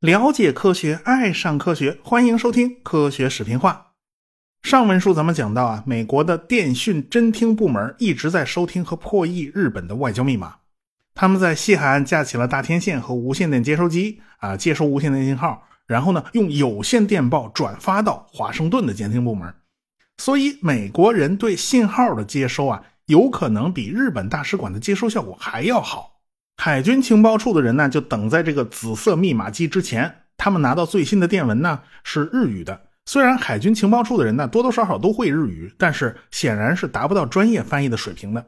了解科学，爱上科学，欢迎收听《科学视频化》。上文书咱们讲到啊，美国的电讯侦听部门一直在收听和破译日本的外交密码。他们在西海岸架起了大天线和无线电接收机啊，接收无线电信号，然后呢，用有线电报转发到华盛顿的监听部门。所以，美国人对信号的接收啊，有可能比日本大使馆的接收效果还要好。海军情报处的人呢，就等在这个紫色密码机之前。他们拿到最新的电文呢，是日语的。虽然海军情报处的人呢，多多少少都会日语，但是显然是达不到专业翻译的水平的。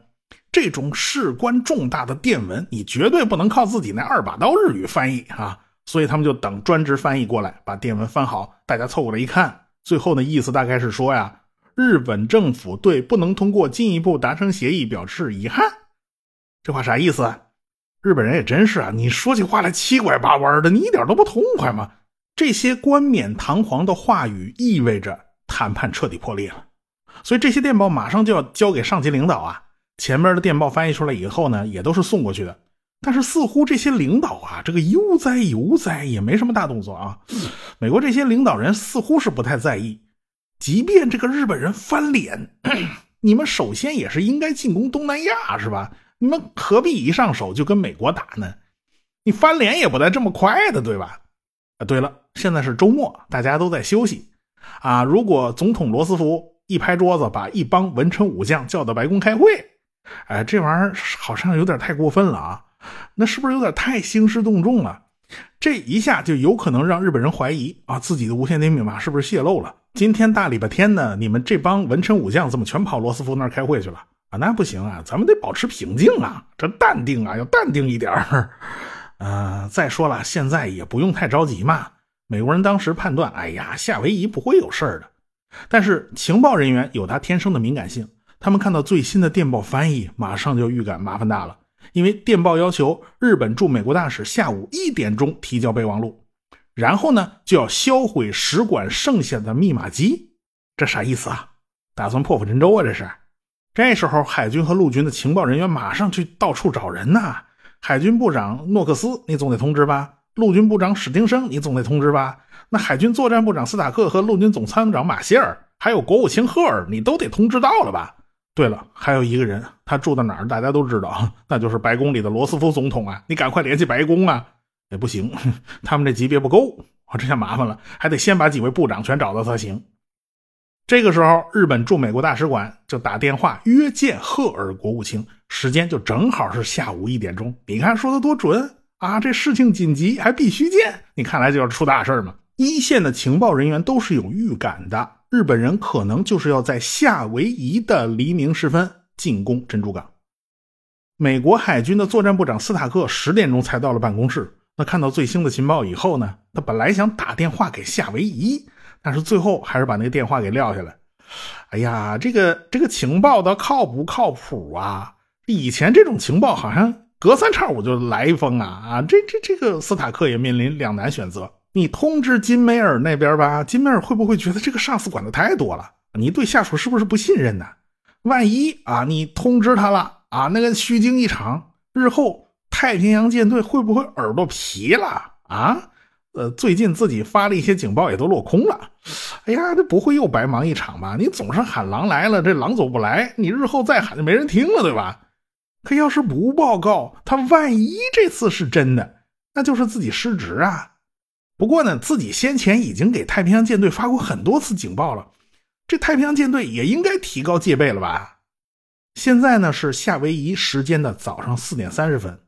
这种事关重大的电文，你绝对不能靠自己那二把刀日语翻译啊！所以他们就等专职翻译过来，把电文翻好，大家凑过来一看，最后的意思大概是说呀，日本政府对不能通过进一步达成协议表示遗憾。这话啥意思？日本人也真是啊，你说起话来七拐八弯的，你一点都不痛快吗？这些冠冕堂皇的话语意味着谈判彻底破裂了，所以这些电报马上就要交给上级领导啊。前面的电报翻译出来以后呢，也都是送过去的，但是似乎这些领导啊，这个悠哉悠哉，也没什么大动作啊。美国这些领导人似乎是不太在意，即便这个日本人翻脸，你们首先也是应该进攻东南亚，是吧？你们何必一上手就跟美国打呢？你翻脸也不带这么快的，对吧？啊，对了，现在是周末，大家都在休息啊。如果总统罗斯福一拍桌子，把一帮文臣武将叫到白宫开会，哎，这玩意儿好像有点太过分了啊。那是不是有点太兴师动众了？这一下就有可能让日本人怀疑啊，自己的无线电密码是不是泄露了？今天大礼拜天呢，你们这帮文臣武将怎么全跑罗斯福那儿开会去了？啊那不行啊，咱们得保持平静啊，这淡定啊，要淡定一点儿。呃，再说了，现在也不用太着急嘛。美国人当时判断，哎呀，夏威夷不会有事儿的。但是情报人员有他天生的敏感性，他们看到最新的电报翻译，马上就预感麻烦大了。因为电报要求日本驻美国大使下午一点钟提交备忘录，然后呢就要销毁使馆剩下的密码机。这啥意思啊？打算破釜沉舟啊？这是？这时候，海军和陆军的情报人员马上去到处找人呐。海军部长诺克斯，你总得通知吧？陆军部长史丁生，你总得通知吧？那海军作战部长斯塔克和陆军总参谋长马歇尔，还有国务卿赫尔，你都得通知到了吧？对了，还有一个人，他住在哪儿？大家都知道，那就是白宫里的罗斯福总统啊！你赶快联系白宫啊！也不行，他们这级别不够，我这下麻烦了，还得先把几位部长全找到才行。这个时候，日本驻美国大使馆就打电话约见赫尔国务卿，时间就正好是下午一点钟。你看说的多准啊！这事情紧急，还必须见。你看来就要出大事嘛！一线的情报人员都是有预感的，日本人可能就是要在夏威夷的黎明时分进攻珍珠港。美国海军的作战部长斯塔克十点钟才到了办公室。那看到最新的情报以后呢，他本来想打电话给夏威夷。但是最后还是把那个电话给撂下来。哎呀，这个这个情报的靠不靠谱啊？以前这种情报好像隔三差五就来一封啊啊！这这这个斯塔克也面临两难选择：你通知金梅尔那边吧，金梅尔会不会觉得这个上司管的太多了？你对下属是不是不信任呢？万一啊，你通知他了啊，那个虚惊一场，日后太平洋舰队会不会耳朵皮了啊？呃，最近自己发了一些警报，也都落空了。哎呀，这不会又白忙一场吧？你总是喊狼来了，这狼走不来，你日后再喊就没人听了，对吧？可要是不报告，他万一这次是真的，那就是自己失职啊。不过呢，自己先前已经给太平洋舰队发过很多次警报了，这太平洋舰队也应该提高戒备了吧？现在呢是夏威夷时间的早上四点三十分。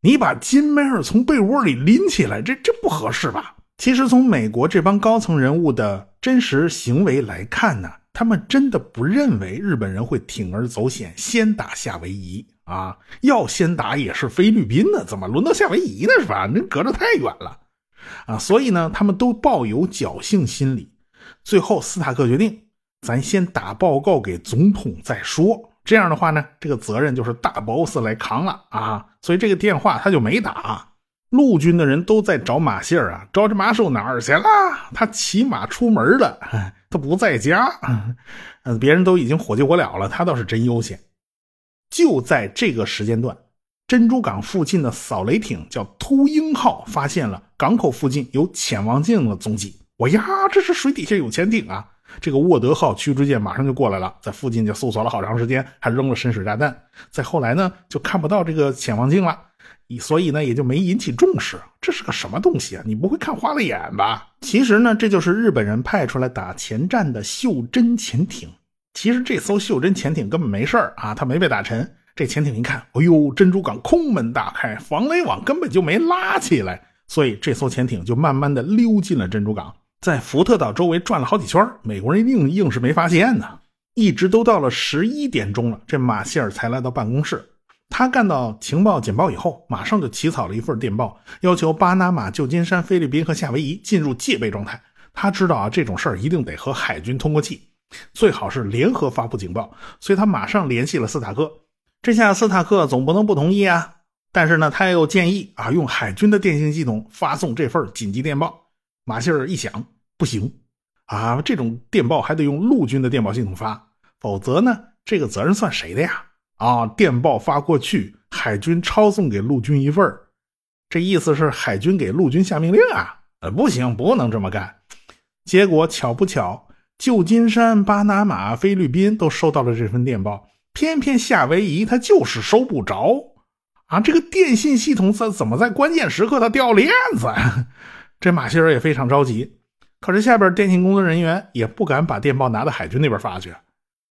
你把金梅尔从被窝里拎起来，这这不合适吧？其实从美国这帮高层人物的真实行为来看呢，他们真的不认为日本人会铤而走险先打夏威夷啊！要先打也是菲律宾呢，怎么轮到夏威夷呢？是吧？那隔着太远了啊！所以呢，他们都抱有侥幸心理。最后，斯塔克决定，咱先打报告给总统再说。这样的话呢，这个责任就是大 boss 来扛了啊，所以这个电话他就没打。陆军的人都在找马歇尔啊，找这马首哪儿去了？他骑马出门了，他不在家。嗯，别人都已经火急火燎了，他倒是真悠闲。就在这个时间段，珍珠港附近的扫雷艇叫秃鹰号发现了港口附近有潜望镜的踪迹。我呀，这是水底下有潜艇啊！这个沃德号驱逐舰马上就过来了，在附近就搜索了好长时间，还扔了深水炸弹。再后来呢，就看不到这个潜望镜了，所以呢，也就没引起重视。这是个什么东西啊？你不会看花了眼吧？其实呢，这就是日本人派出来打前站的袖珍潜艇。其实这艘袖珍潜艇根本没事啊，它没被打沉。这潜艇一看，哎呦，珍珠港空门大开，防雷网根本就没拉起来，所以这艘潜艇就慢慢的溜进了珍珠港。在福特岛周围转了好几圈，美国人硬硬是没发现呢。一直都到了十一点钟了，这马歇尔才来到办公室。他干到情报简报以后，马上就起草了一份电报，要求巴拿马、旧金山、菲律宾和夏威夷进入戒备状态。他知道啊，这种事儿一定得和海军通过气，最好是联合发布警报。所以他马上联系了斯塔克。这下斯塔克总不能不同意啊。但是呢，他又建议啊，用海军的电信系统发送这份紧急电报。马歇尔一想。不行，啊，这种电报还得用陆军的电报系统发，否则呢，这个责任算谁的呀？啊，电报发过去，海军抄送给陆军一份这意思是海军给陆军下命令啊？呃，不行，不能这么干。结果巧不巧，旧金山、巴拿马、菲律宾都收到了这份电报，偏偏夏威夷他就是收不着啊！这个电信系统怎怎么在关键时刻它掉链子？这马歇尔也非常着急。可是下边电信工作人员也不敢把电报拿到海军那边发去，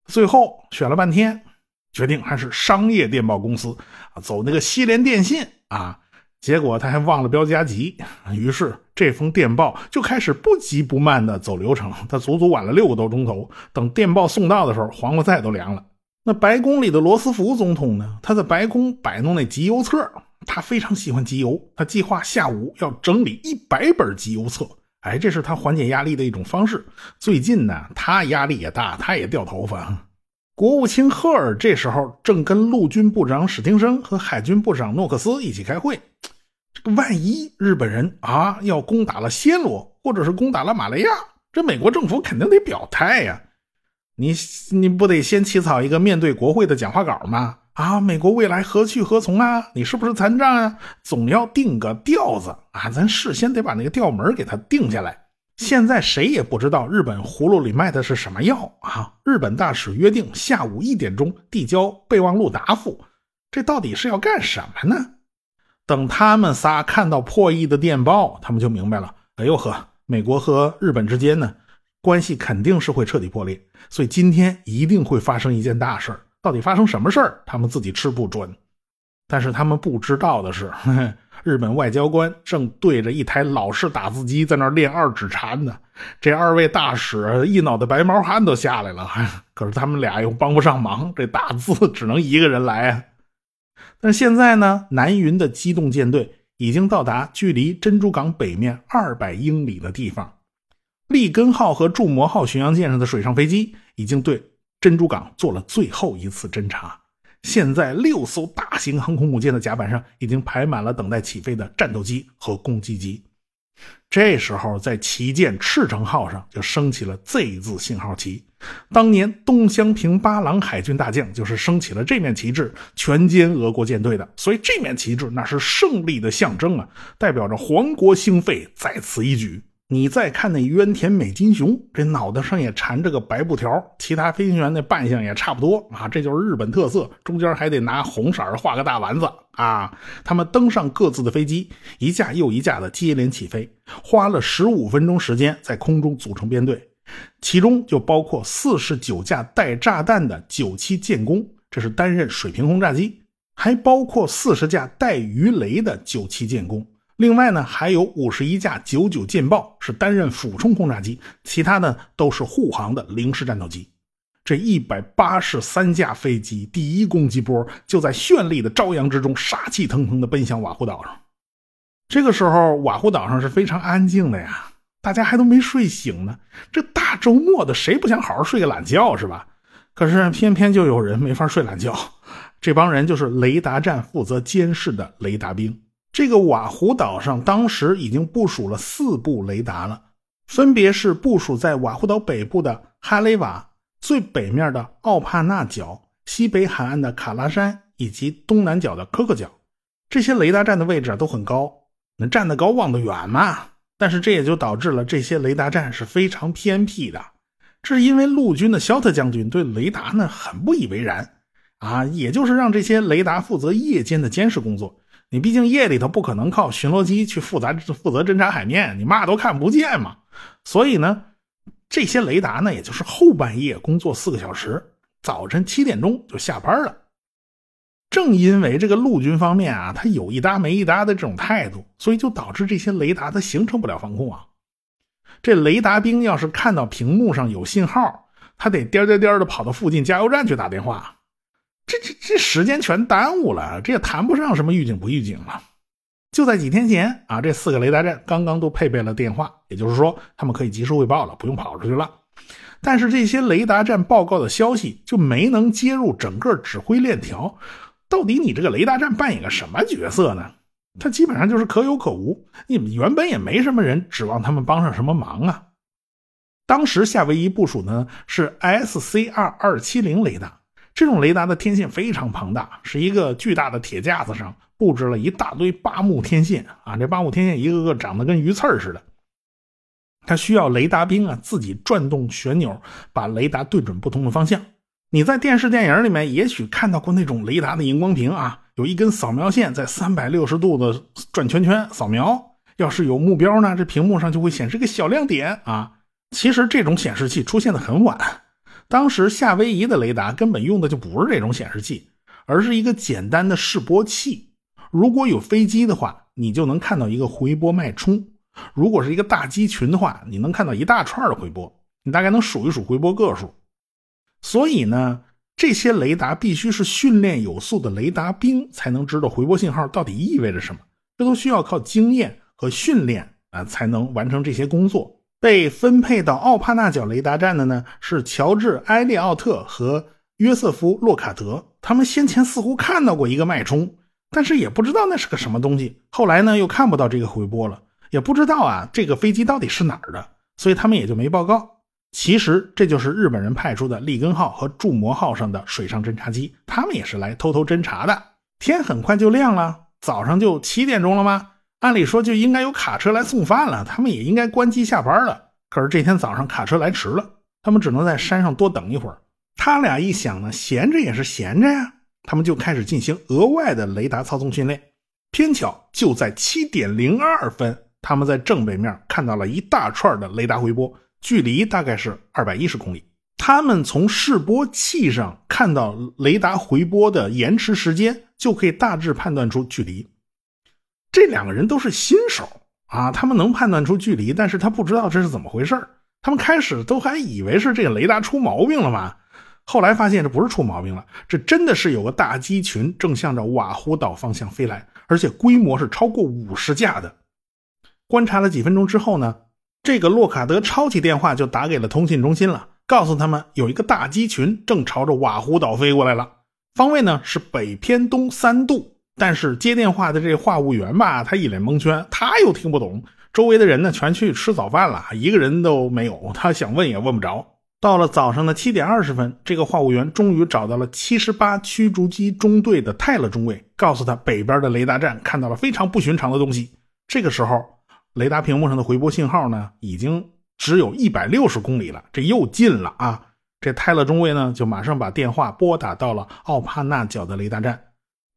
最后选了半天，决定还是商业电报公司啊，走那个西联电信啊。结果他还忘了标加急，于是这封电报就开始不急不慢的走流程。他足足晚了六个多钟头。等电报送到的时候，黄瓜菜都凉了。那白宫里的罗斯福总统呢？他在白宫摆弄那集邮册，他非常喜欢集邮，他计划下午要整理一百本集邮册。哎，这是他缓解压力的一种方式。最近呢，他压力也大，他也掉头发。国务卿赫尔这时候正跟陆军部长史汀生和海军部长诺克斯一起开会。这个万一日本人啊要攻打了暹罗，或者是攻打了马来亚，这美国政府肯定得表态呀。你你不得先起草一个面对国会的讲话稿吗？啊，美国未来何去何从啊？你是不是残障啊？总要定个调子啊！咱事先得把那个调门给他定下来。现在谁也不知道日本葫芦里卖的是什么药啊！日本大使约定下午一点钟递交备忘录答复，这到底是要干什么呢？等他们仨看到破译的电报，他们就明白了。哎呦呵，美国和日本之间呢，关系肯定是会彻底破裂，所以今天一定会发生一件大事儿。到底发生什么事儿？他们自己吃不准，但是他们不知道的是，日本外交官正对着一台老式打字机在那练二指禅呢。这二位大使一脑袋白毛汗都下来了，可是他们俩又帮不上忙，这打字只能一个人来啊。但现在呢，南云的机动舰队已经到达距离珍珠港北面二百英里的地方，利根号和筑摩号巡洋舰上的水上飞机已经对。珍珠港做了最后一次侦察，现在六艘大型航空母舰的甲板上已经排满了等待起飞的战斗机和攻击机。这时候，在旗舰赤城号上就升起了 Z 字信号旗。当年东乡平八郎海军大将就是升起了这面旗帜，全歼俄国舰队的。所以这面旗帜那是胜利的象征啊，代表着皇国兴废，在此一举。你再看那渊田美金雄，这脑袋上也缠着个白布条，其他飞行员那扮相也差不多啊，这就是日本特色，中间还得拿红色画个大丸子啊。他们登上各自的飞机，一架又一架的接连起飞，花了十五分钟时间在空中组成编队，其中就包括四十九架带炸弹的九七舰攻，这是担任水平轰炸机，还包括四十架带鱼雷的九七舰攻。另外呢，还有五十一架九九舰爆是担任俯冲轰炸机，其他的都是护航的零式战斗机。这一百八十三架飞机，第一攻击波就在绚丽的朝阳之中，杀气腾腾的奔向瓦胡岛上。这个时候，瓦胡岛上是非常安静的呀，大家还都没睡醒呢。这大周末的，谁不想好好睡个懒觉是吧？可是偏偏就有人没法睡懒觉，这帮人就是雷达站负责监视的雷达兵。这个瓦胡岛上当时已经部署了四部雷达了，分别是部署在瓦胡岛北部的哈雷瓦、最北面的奥帕纳角、西北海岸的卡拉山以及东南角的科克角。这些雷达站的位置都很高，能站得高望得远嘛？但是这也就导致了这些雷达站是非常偏僻的。这是因为陆军的肖特将军对雷达呢很不以为然啊，也就是让这些雷达负责夜间的监视工作。你毕竟夜里头不可能靠巡逻机去负责负责侦察海面，你嘛都看不见嘛。所以呢，这些雷达呢，也就是后半夜工作四个小时，早晨七点钟就下班了。正因为这个陆军方面啊，他有一搭没一搭的这种态度，所以就导致这些雷达它形成不了防控啊。这雷达兵要是看到屏幕上有信号，他得颠颠颠的跑到附近加油站去打电话，这这这时间全耽误了，这也谈不上什么预警不预警了。就在几天前啊，这四个雷达站刚刚都配备了电话，也就是说他们可以及时汇报了，不用跑出去了。但是这些雷达站报告的消息就没能接入整个指挥链条。到底你这个雷达站扮演个什么角色呢？它基本上就是可有可无。你们原本也没什么人指望他们帮上什么忙啊。当时夏威夷部署呢是 SCR 二七零雷达，这种雷达的天线非常庞大，是一个巨大的铁架子上布置了一大堆八目天线啊，这八目天线一个个长得跟鱼刺似的。它需要雷达兵啊自己转动旋钮，把雷达对准不同的方向。你在电视电影里面也许看到过那种雷达的荧光屏啊，有一根扫描线在三百六十度的转圈圈扫描。要是有目标呢，这屏幕上就会显示个小亮点啊。其实这种显示器出现的很晚，当时夏威夷的雷达根本用的就不是这种显示器，而是一个简单的示波器。如果有飞机的话，你就能看到一个回波脉冲；如果是一个大机群的话，你能看到一大串的回波，你大概能数一数回波个数。所以呢，这些雷达必须是训练有素的雷达兵才能知道回波信号到底意味着什么。这都需要靠经验和训练啊，才能完成这些工作。被分配到奥帕纳角雷达站的呢，是乔治·埃利奥特和约瑟夫·洛卡德。他们先前似乎看到过一个脉冲，但是也不知道那是个什么东西。后来呢，又看不到这个回波了，也不知道啊这个飞机到底是哪儿的，所以他们也就没报告。其实这就是日本人派出的利根号和筑摩号上的水上侦察机，他们也是来偷偷侦察的。天很快就亮了，早上就七点钟了吗？按理说就应该有卡车来送饭了，他们也应该关机下班了。可是这天早上卡车来迟了，他们只能在山上多等一会儿。他俩一想呢，闲着也是闲着呀，他们就开始进行额外的雷达操纵训练。偏巧就在七点零二分，他们在正北面看到了一大串的雷达回波。距离大概是二百一十公里。他们从示波器上看到雷达回波的延迟时间，就可以大致判断出距离。这两个人都是新手啊，他们能判断出距离，但是他不知道这是怎么回事他们开始都还以为是这个雷达出毛病了嘛，后来发现这不是出毛病了，这真的是有个大机群正向着瓦胡岛方向飞来，而且规模是超过五十架的。观察了几分钟之后呢？这个洛卡德抄起电话就打给了通信中心了，告诉他们有一个大机群正朝着瓦胡岛飞过来了，方位呢是北偏东三度。但是接电话的这话务员吧，他一脸蒙圈，他又听不懂。周围的人呢全去吃早饭了，一个人都没有，他想问也问不着。到了早上的七点二十分，这个话务员终于找到了七十八驱逐机中队的泰勒中尉，告诉他北边的雷达站看到了非常不寻常的东西。这个时候。雷达屏幕上的回波信号呢，已经只有一百六十公里了，这又近了啊！这泰勒中尉呢，就马上把电话拨打到了奥帕纳角的雷达站。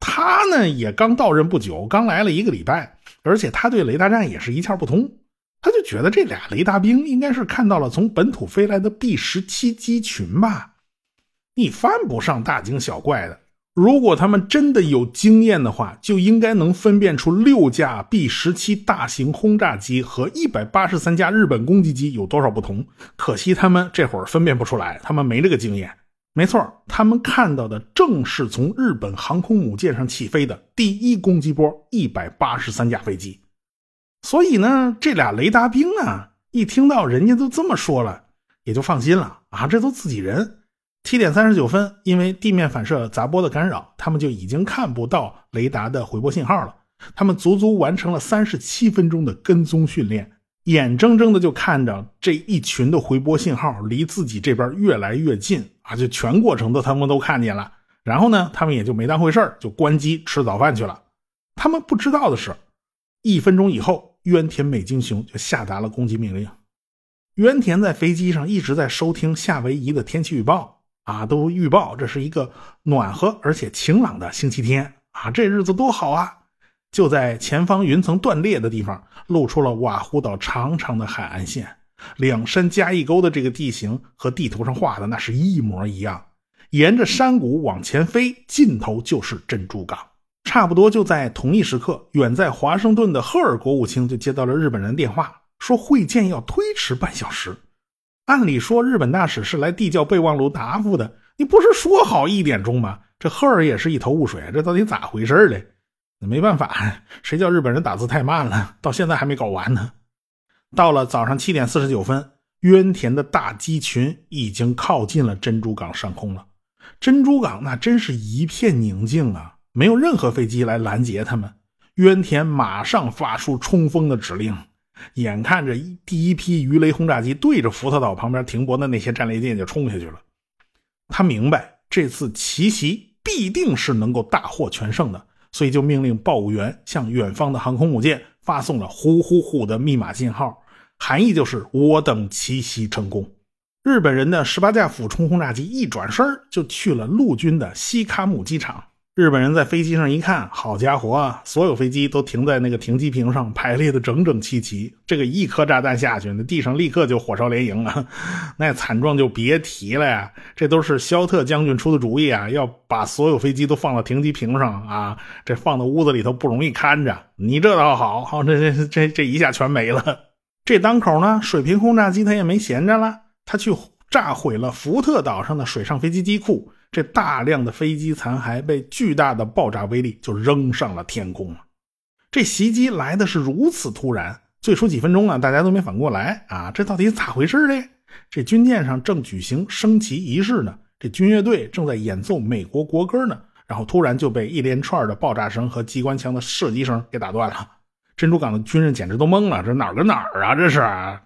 他呢，也刚到任不久，刚来了一个礼拜，而且他对雷达站也是一窍不通。他就觉得这俩雷达兵应该是看到了从本土飞来的 B 十七机群吧？你犯不上大惊小怪的。如果他们真的有经验的话，就应该能分辨出六架 B 十七大型轰炸机和一百八十三架日本攻击机有多少不同。可惜他们这会儿分辨不出来，他们没这个经验。没错，他们看到的正是从日本航空母舰上起飞的第一攻击波一百八十三架飞机。所以呢，这俩雷达兵啊，一听到人家都这么说了，也就放心了啊，这都自己人。七点三十九分，因为地面反射杂波的干扰，他们就已经看不到雷达的回波信号了。他们足足完成了三十七分钟的跟踪训练，眼睁睁的就看着这一群的回波信号离自己这边越来越近啊！就全过程都他们都看见了。然后呢，他们也就没当回事就关机吃早饭去了。他们不知道的是，一分钟以后，渊田美津雄就下达了攻击命令。渊田在飞机上一直在收听夏威夷的天气预报啊，都预报这是一个暖和而且晴朗的星期天啊，这日子多好啊！就在前方云层断裂的地方，露出了瓦胡岛长长的海岸线，两山加一沟的这个地形和地图上画的那是一模一样。沿着山谷往前飞，尽头就是珍珠港。差不多就在同一时刻，远在华盛顿的赫尔国务卿就接到了日本人电话。说会见要推迟半小时，按理说日本大使是来递交备忘录答复的，你不是说好一点钟吗？这赫尔也是一头雾水，这到底咋回事嘞？没办法，谁叫日本人打字太慢了，到现在还没搞完呢。到了早上七点四十九分，渊田的大机群已经靠近了珍珠港上空了。珍珠港那真是一片宁静啊，没有任何飞机来拦截他们。渊田马上发出冲锋的指令。眼看着第一批鱼雷轰炸机对着福特岛旁边停泊的那些战列舰就冲下去了，他明白这次奇袭必定是能够大获全胜的，所以就命令报务员向远方的航空母舰发送了“呼呼呼”的密码信号，含义就是我等奇袭成功。日本人的十八架俯冲轰炸机一转身就去了陆军的西卡姆机场。日本人在飞机上一看，好家伙啊！所有飞机都停在那个停机坪上，排列的整整齐齐。这个一颗炸弹下去，那地上立刻就火烧连营啊，那惨状就别提了呀！这都是肖特将军出的主意啊，要把所有飞机都放到停机坪上啊，这放到屋子里头不容易看着。你这倒好，好这这这这一下全没了。这当口呢，水平轰炸机他也没闲着了，他去炸毁了福特岛上的水上飞机机库。这大量的飞机残骸被巨大的爆炸威力就扔上了天空了。这袭击来的是如此突然，最初几分钟啊，大家都没反过来啊，这到底咋回事呢？这军舰上正举行升旗仪式呢，这军乐队正在演奏美国国歌呢，然后突然就被一连串的爆炸声和机关枪的射击声给打断了。珍珠港的军人简直都懵了，这哪儿跟哪儿啊？这是，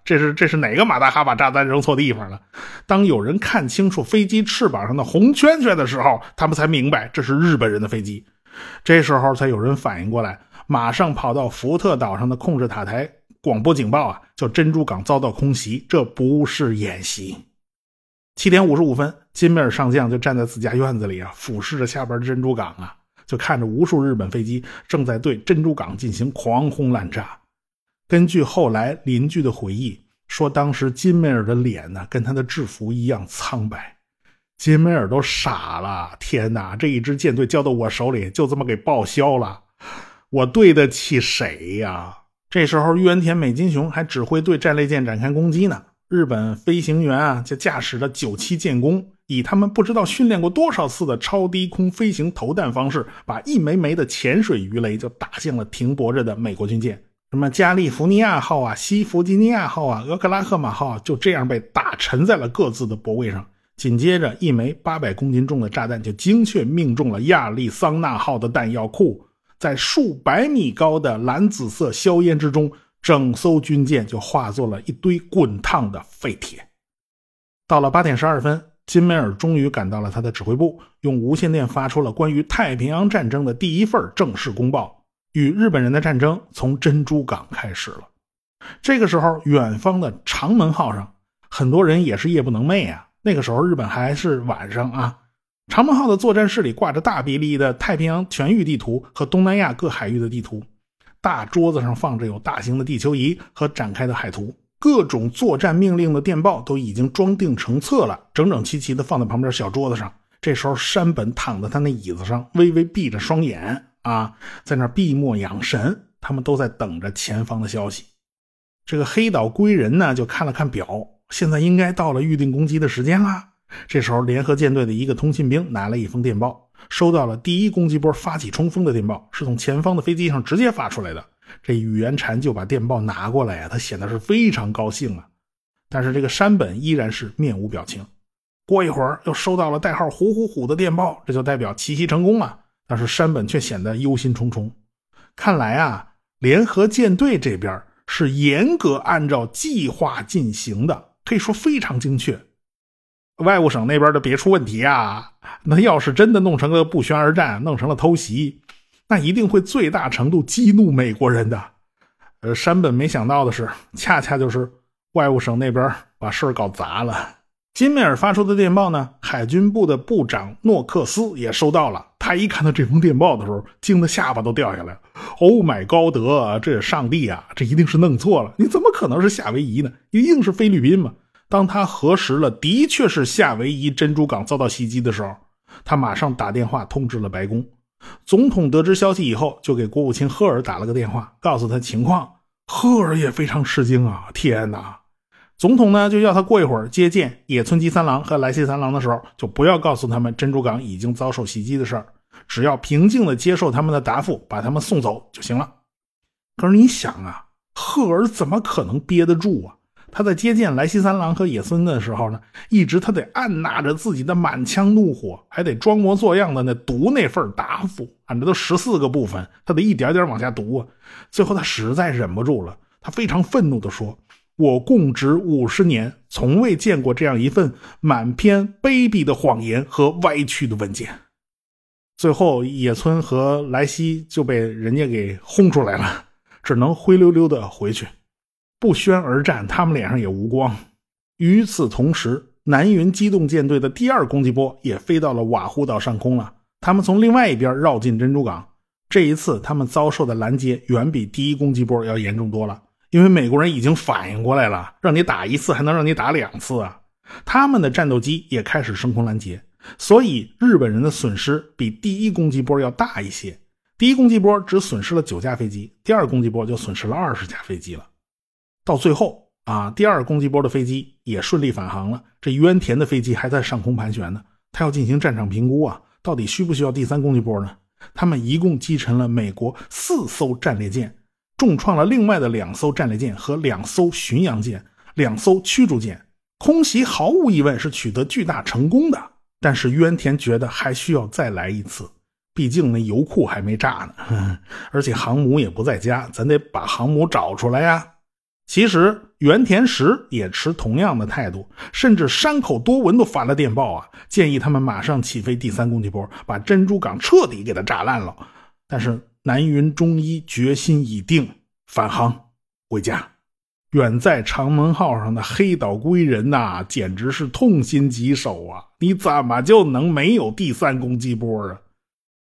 这是，这是哪个马大哈把炸弹扔错地方了？当有人看清楚飞机翅膀上的红圈圈的时候，他们才明白这是日本人的飞机。这时候才有人反应过来，马上跑到福特岛上的控制塔台广播警报啊，叫珍珠港遭到空袭，这不是演习。七点五十五分，金梅尔上将就站在自家院子里啊，俯视着下边珍珠港啊。就看着无数日本飞机正在对珍珠港进行狂轰滥炸。根据后来邻居的回忆说，当时金梅尔的脸呢，跟他的制服一样苍白。金梅尔都傻了，天哪！这一支舰队交到我手里，就这么给报销了，我对得起谁呀？这时候，渊田美金雄还指挥对战列舰展开攻击呢。日本飞行员啊，就驾驶着九七舰攻。以他们不知道训练过多少次的超低空飞行投弹方式，把一枚枚的潜水鱼雷就打向了停泊着的美国军舰，什么加利福尼亚号啊、西弗吉尼亚号啊、俄克拉荷马号，就这样被打沉在了各自的泊位上。紧接着，一枚八百公斤重的炸弹就精确命中了亚利桑那号的弹药库，在数百米高的蓝紫色硝烟之中，整艘军舰就化作了一堆滚烫的废铁。到了八点十二分。金梅尔终于赶到了他的指挥部，用无线电发出了关于太平洋战争的第一份正式公报：与日本人的战争从珍珠港开始了。这个时候，远方的长门号上，很多人也是夜不能寐啊。那个时候，日本还是晚上啊。长门号的作战室里挂着大比例的太平洋全域地图和东南亚各海域的地图，大桌子上放着有大型的地球仪和展开的海图。各种作战命令的电报都已经装订成册了，整整齐齐的放在旁边小桌子上。这时候，山本躺在他那椅子上，微微闭着双眼啊，在那闭目养神。他们都在等着前方的消息。这个黑岛归人呢，就看了看表，现在应该到了预定攻击的时间了。这时候，联合舰队的一个通信兵拿了一封电报，收到了第一攻击波发起冲锋的电报，是从前方的飞机上直接发出来的。这宇垣禅就把电报拿过来呀，他显得是非常高兴啊。但是这个山本依然是面无表情。过一会儿又收到了代号“虎虎虎”的电报，这就代表奇袭成功了。但是山本却显得忧心忡忡。看来啊，联合舰队这边是严格按照计划进行的，可以说非常精确。外务省那边的别出问题啊！那要是真的弄成了不宣而战，弄成了偷袭，那一定会最大程度激怒美国人的。呃，山本没想到的是，恰恰就是外务省那边把事儿搞砸了。金梅尔发出的电报呢，海军部的部长诺克斯也收到了。他一看到这封电报的时候，惊得下巴都掉下来了。欧买高德，这上帝啊，这一定是弄错了！你怎么可能是夏威夷呢？一定是菲律宾嘛！当他核实了，的确是夏威夷珍珠港遭到袭击的时候，他马上打电话通知了白宫。总统得知消息以后，就给国务卿赫尔打了个电话，告诉他情况。赫尔也非常吃惊啊！天哪！总统呢就要他过一会儿接见野村吉三郎和来西三郎的时候，就不要告诉他们珍珠港已经遭受袭击的事儿，只要平静的接受他们的答复，把他们送走就行了。可是你想啊，赫尔怎么可能憋得住啊？他在接见莱西三郎和野村的时候呢，一直他得按捺着自己的满腔怒火，还得装模作样的那读那份答复，啊，这都十四个部分，他得一点点往下读啊。最后他实在忍不住了，他非常愤怒地说：“我供职五十年，从未见过这样一份满篇卑鄙的谎言和歪曲的文件。”最后野村和莱西就被人家给轰出来了，只能灰溜溜的回去。不宣而战，他们脸上也无光。与此同时，南云机动舰队的第二攻击波也飞到了瓦胡岛上空了。他们从另外一边绕进珍珠港。这一次，他们遭受的拦截远比第一攻击波要严重多了。因为美国人已经反应过来了，让你打一次还能让你打两次啊！他们的战斗机也开始升空拦截，所以日本人的损失比第一攻击波要大一些。第一攻击波只损失了九架飞机，第二攻击波就损失了二十架飞机了。到最后啊，第二攻击波的飞机也顺利返航了。这原田的飞机还在上空盘旋呢，他要进行战场评估啊，到底需不需要第三攻击波呢？他们一共击沉了美国四艘战列舰，重创了另外的两艘战列舰和两艘巡洋舰、两艘驱逐舰。空袭毫无疑问是取得巨大成功的，但是渊田觉得还需要再来一次，毕竟那油库还没炸呢，而且航母也不在家，咱得把航母找出来呀。其实原田实也持同样的态度，甚至山口多闻都发了电报啊，建议他们马上起飞第三攻击波，把珍珠港彻底给它炸烂了。但是南云中一决心已定，返航回家。远在长门号上的黑岛归人呐，简直是痛心疾首啊！你怎么就能没有第三攻击波啊？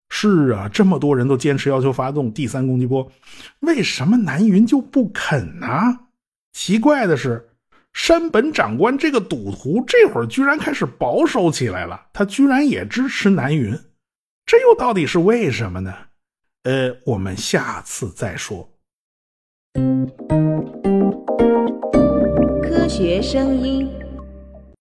是啊，这么多人都坚持要求发动第三攻击波，为什么南云就不肯呢？奇怪的是，山本长官这个赌徒这会儿居然开始保守起来了，他居然也支持南云，这又到底是为什么呢？呃，我们下次再说。科学声音。